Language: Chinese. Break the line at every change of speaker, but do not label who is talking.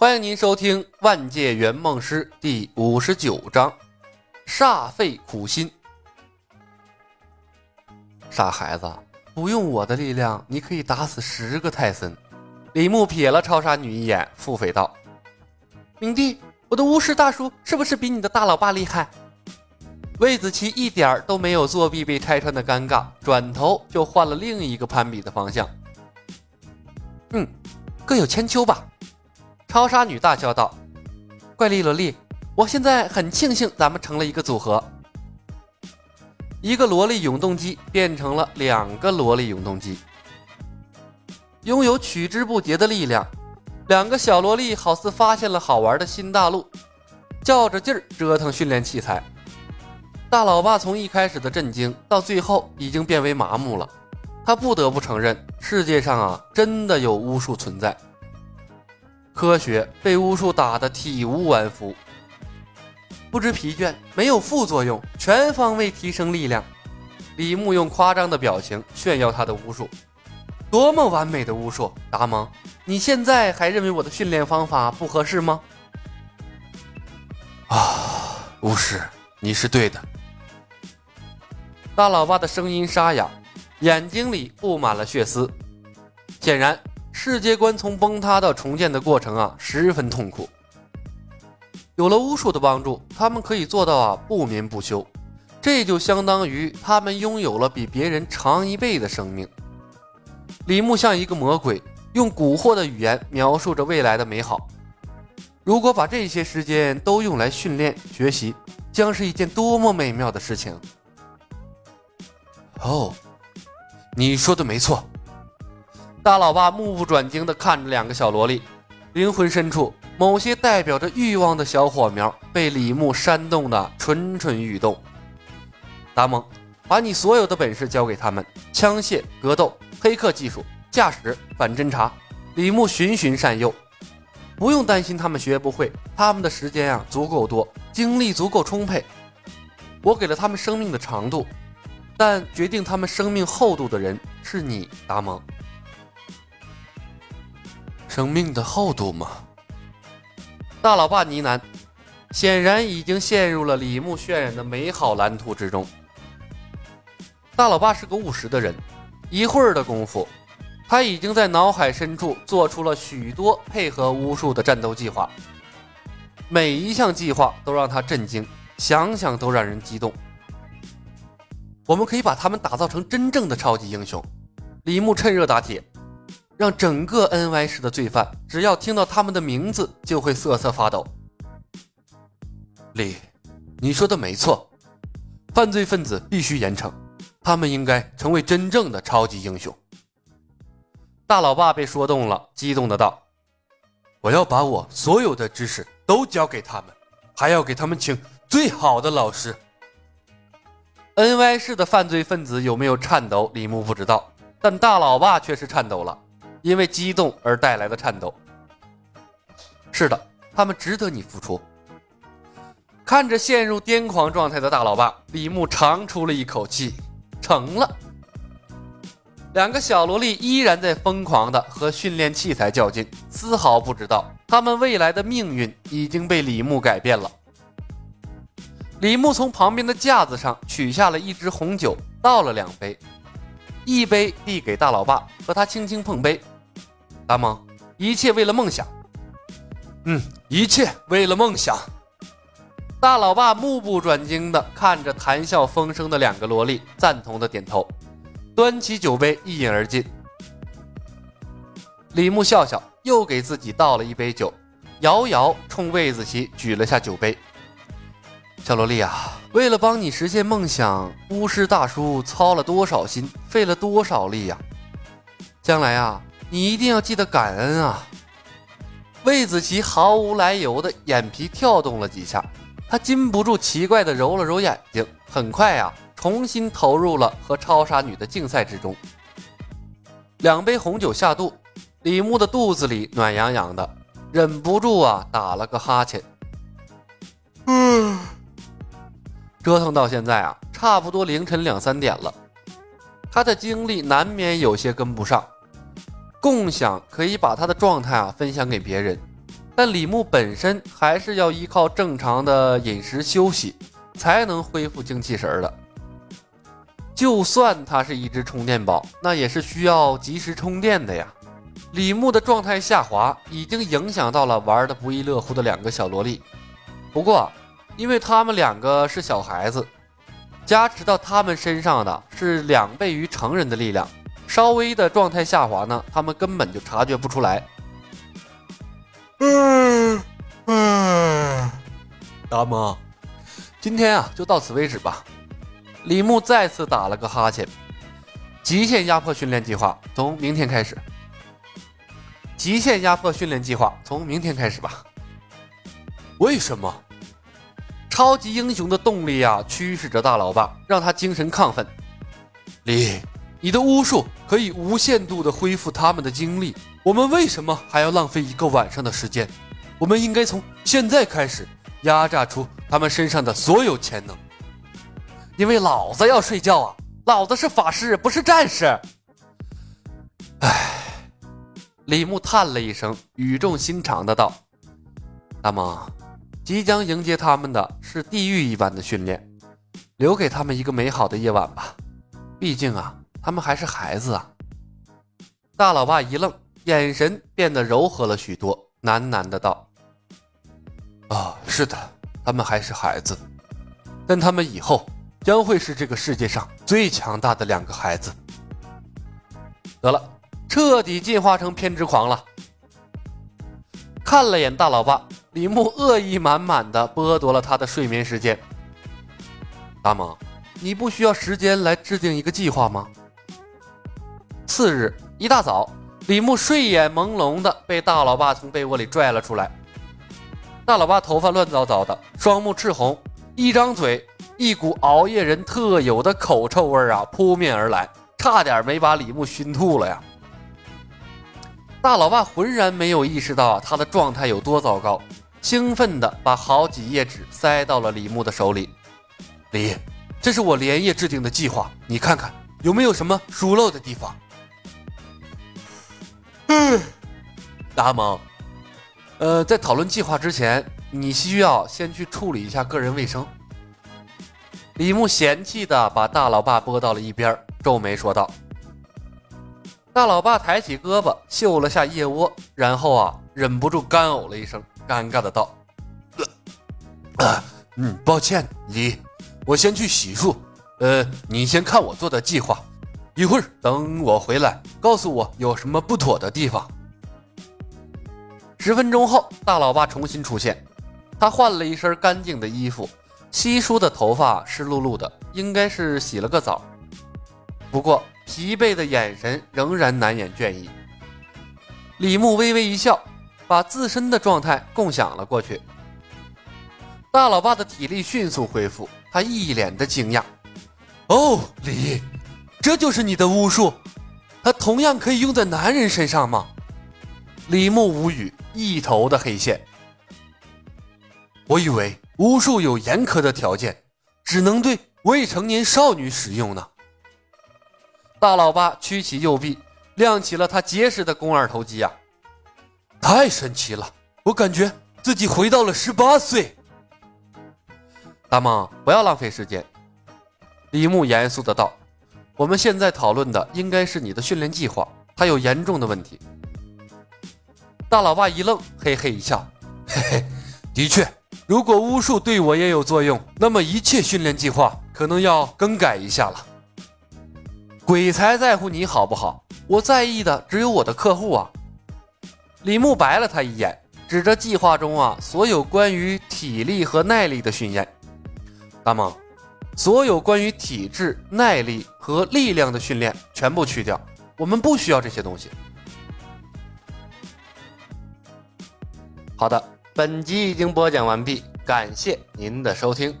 欢迎您收听《万界圆梦师》第五十九章：煞费苦心。傻孩子，不用我的力量，你可以打死十个泰森。李牧瞥了超杀女一眼，腹诽道：“
明帝，我的巫师大叔是不是比你的大老爸厉害？”
魏子琪一点儿都没有作弊被拆穿的尴尬，转头就换了另一个攀比的方向。
嗯，各有千秋吧。
超杀女大笑道：“怪力萝莉，我现在很庆幸咱们成了一个组合。一个萝莉永动机变成了两个萝莉永动机，拥有取之不竭的力量。两个小萝莉好似发现了好玩的新大陆，较着劲儿折腾训练器材。大老爸从一开始的震惊到最后已经变为麻木了。他不得不承认，世界上啊，真的有巫术存在。”科学被巫术打得体无完肤，不知疲倦，没有副作用，全方位提升力量。李牧用夸张的表情炫耀他的巫术，多么完美的巫术！达蒙，你现在还认为我的训练方法不合适吗？
啊，巫师，你是对的。
大老爸的声音沙哑，眼睛里布满了血丝，显然。世界观从崩塌到重建的过程啊，十分痛苦。有了巫术的帮助，他们可以做到啊不眠不休，这就相当于他们拥有了比别人长一倍的生命。李牧像一个魔鬼，用蛊惑的语言描述着未来的美好。如果把这些时间都用来训练学习，将是一件多么美妙的事情！
哦，你说的没错。
大老爸目不转睛地看着两个小萝莉，灵魂深处某些代表着欲望的小火苗被李牧煽动的蠢蠢欲动。达蒙，把你所有的本事交给他们：枪械、格斗、黑客技术、驾驶、反侦察。李牧循循善诱，不用担心他们学不会，他们的时间啊足够多，精力足够充沛。我给了他们生命的长度，但决定他们生命厚度的人是你，达蒙。
生命的厚度吗？
大老爸呢喃，显然已经陷入了李牧渲染的美好蓝图之中。大老爸是个务实的人，一会儿的功夫，他已经在脑海深处做出了许多配合巫术的战斗计划。每一项计划都让他震惊，想想都让人激动。我们可以把他们打造成真正的超级英雄。李牧趁热打铁。让整个 N Y 市的罪犯，只要听到他们的名字，就会瑟瑟发抖。
李，你说的没错，犯罪分子必须严惩，他们应该成为真正的超级英雄。
大老爸被说动了，激动的道：“
我要把我所有的知识都教给他们，还要给他们请最好的老师。
”N Y 市的犯罪分子有没有颤抖？李牧不知道，但大老爸却是颤抖了。因为激动而带来的颤抖。是的，他们值得你付出。看着陷入癫狂状态的大老爸，李牧长出了一口气，成了。两个小萝莉依然在疯狂的和训练器材较劲，丝毫不知道他们未来的命运已经被李牧改变了。李牧从旁边的架子上取下了一支红酒，倒了两杯。一杯递给大老爸，和他轻轻碰杯。大蒙，一切为了梦想。
嗯，一切为了梦想。
大老爸目不转睛地看着谈笑风生的两个萝莉，赞同的点头，端起酒杯一饮而尽。李牧笑笑，又给自己倒了一杯酒，摇摇冲魏子琪举了下酒杯。小萝莉啊，为了帮你实现梦想，巫师大叔操了多少心，费了多少力呀！将来啊，你一定要记得感恩啊！魏子琪毫无来由的眼皮跳动了几下，他禁不住奇怪的揉了揉眼睛，很快呀，重新投入了和超杀女的竞赛之中。两杯红酒下肚，李牧的肚子里暖洋洋的，忍不住啊打了个哈欠。折腾到现在啊，差不多凌晨两三点了，他的精力难免有些跟不上。共享可以把他的状态啊分享给别人，但李牧本身还是要依靠正常的饮食休息，才能恢复精气神儿的。就算他是一只充电宝，那也是需要及时充电的呀。李牧的状态下滑，已经影响到了玩的不亦乐乎的两个小萝莉。不过，因为他们两个是小孩子，加持到他们身上的是两倍于成人的力量，稍微的状态下滑呢，他们根本就察觉不出来。
嗯嗯，大妈，今天啊就到此为止吧。
李牧再次打了个哈欠。极限压迫训练计划从明天开始。极限压迫训练计划从明天开始吧。
为什么？
超级英雄的动力啊，驱使着大老爸，让他精神亢奋。
李，你的巫术可以无限度的恢复他们的精力，我们为什么还要浪费一个晚上的时间？我们应该从现在开始压榨出他们身上的所有潜能。
因为老子要睡觉啊！老子是法师，不是战士。唉，李牧叹了一声，语重心长的道：“大妈，即将迎接他们的是地狱一般的训练，留给他们一个美好的夜晚吧。毕竟啊，他们还是孩子啊。”大老爸一愣，眼神变得柔和了许多，喃喃的道：“
啊，是的，他们还是孩子，但他们以后……”将会是这个世界上最强大的两个孩子。
得了，彻底进化成偏执狂了。看了眼大老爸，李牧恶意满满的剥夺了他的睡眠时间。大妈，你不需要时间来制定一个计划吗？次日一大早，李牧睡眼朦胧的被大老爸从被窝里拽了出来。大老爸头发乱糟糟的，双目赤红，一张嘴。一股熬夜人特有的口臭味啊扑面而来，差点没把李牧熏吐了呀！大老爸浑然没有意识到他的状态有多糟糕，兴奋地把好几页纸塞到了李牧的手里。
李，这是我连夜制定的计划，你看看有没有什么疏漏的地方？
嗯，大蒙，呃，在讨论计划之前，你需要先去处理一下个人卫生。李牧嫌弃的把大老爸拨到了一边，皱眉说道：“大老爸抬起胳膊嗅了下腋窝，然后啊，忍不住干呕了一声，尴尬的道：‘
嗯，抱歉，李，我先去洗漱。呃，你先看我做的计划，一会儿等我回来，告诉我有什么不妥的地方。’
十分钟后，大老爸重新出现，他换了一身干净的衣服。”稀疏的头发湿漉漉的，应该是洗了个澡。不过疲惫的眼神仍然难掩倦意。李牧微微一笑，把自身的状态共享了过去。大老爸的体力迅速恢复，他一脸的惊讶：“
哦，李，这就是你的巫术？它同样可以用在男人身上吗？”
李牧无语，一头的黑线。
我以为。巫术有严苛的条件，只能对未成年少女使用呢。
大老爸屈起右臂，亮起了他结实的肱二头肌啊！
太神奇了，我感觉自己回到了十八岁。
大梦，不要浪费时间。李牧严肃的道：“我们现在讨论的应该是你的训练计划，它有严重的问题。”大老爸一愣，嘿嘿一笑：“
嘿嘿，的确。”如果巫术对我也有作用，那么一切训练计划可能要更改一下了。
鬼才在乎你好不好？我在意的只有我的客户啊！李牧白了他一眼，指着计划中啊所有关于体力和耐力的训练。大梦，所有关于体质、耐力和力量的训练全部去掉，我们不需要这些东西。好的。本集已经播讲完毕，感谢您的收听。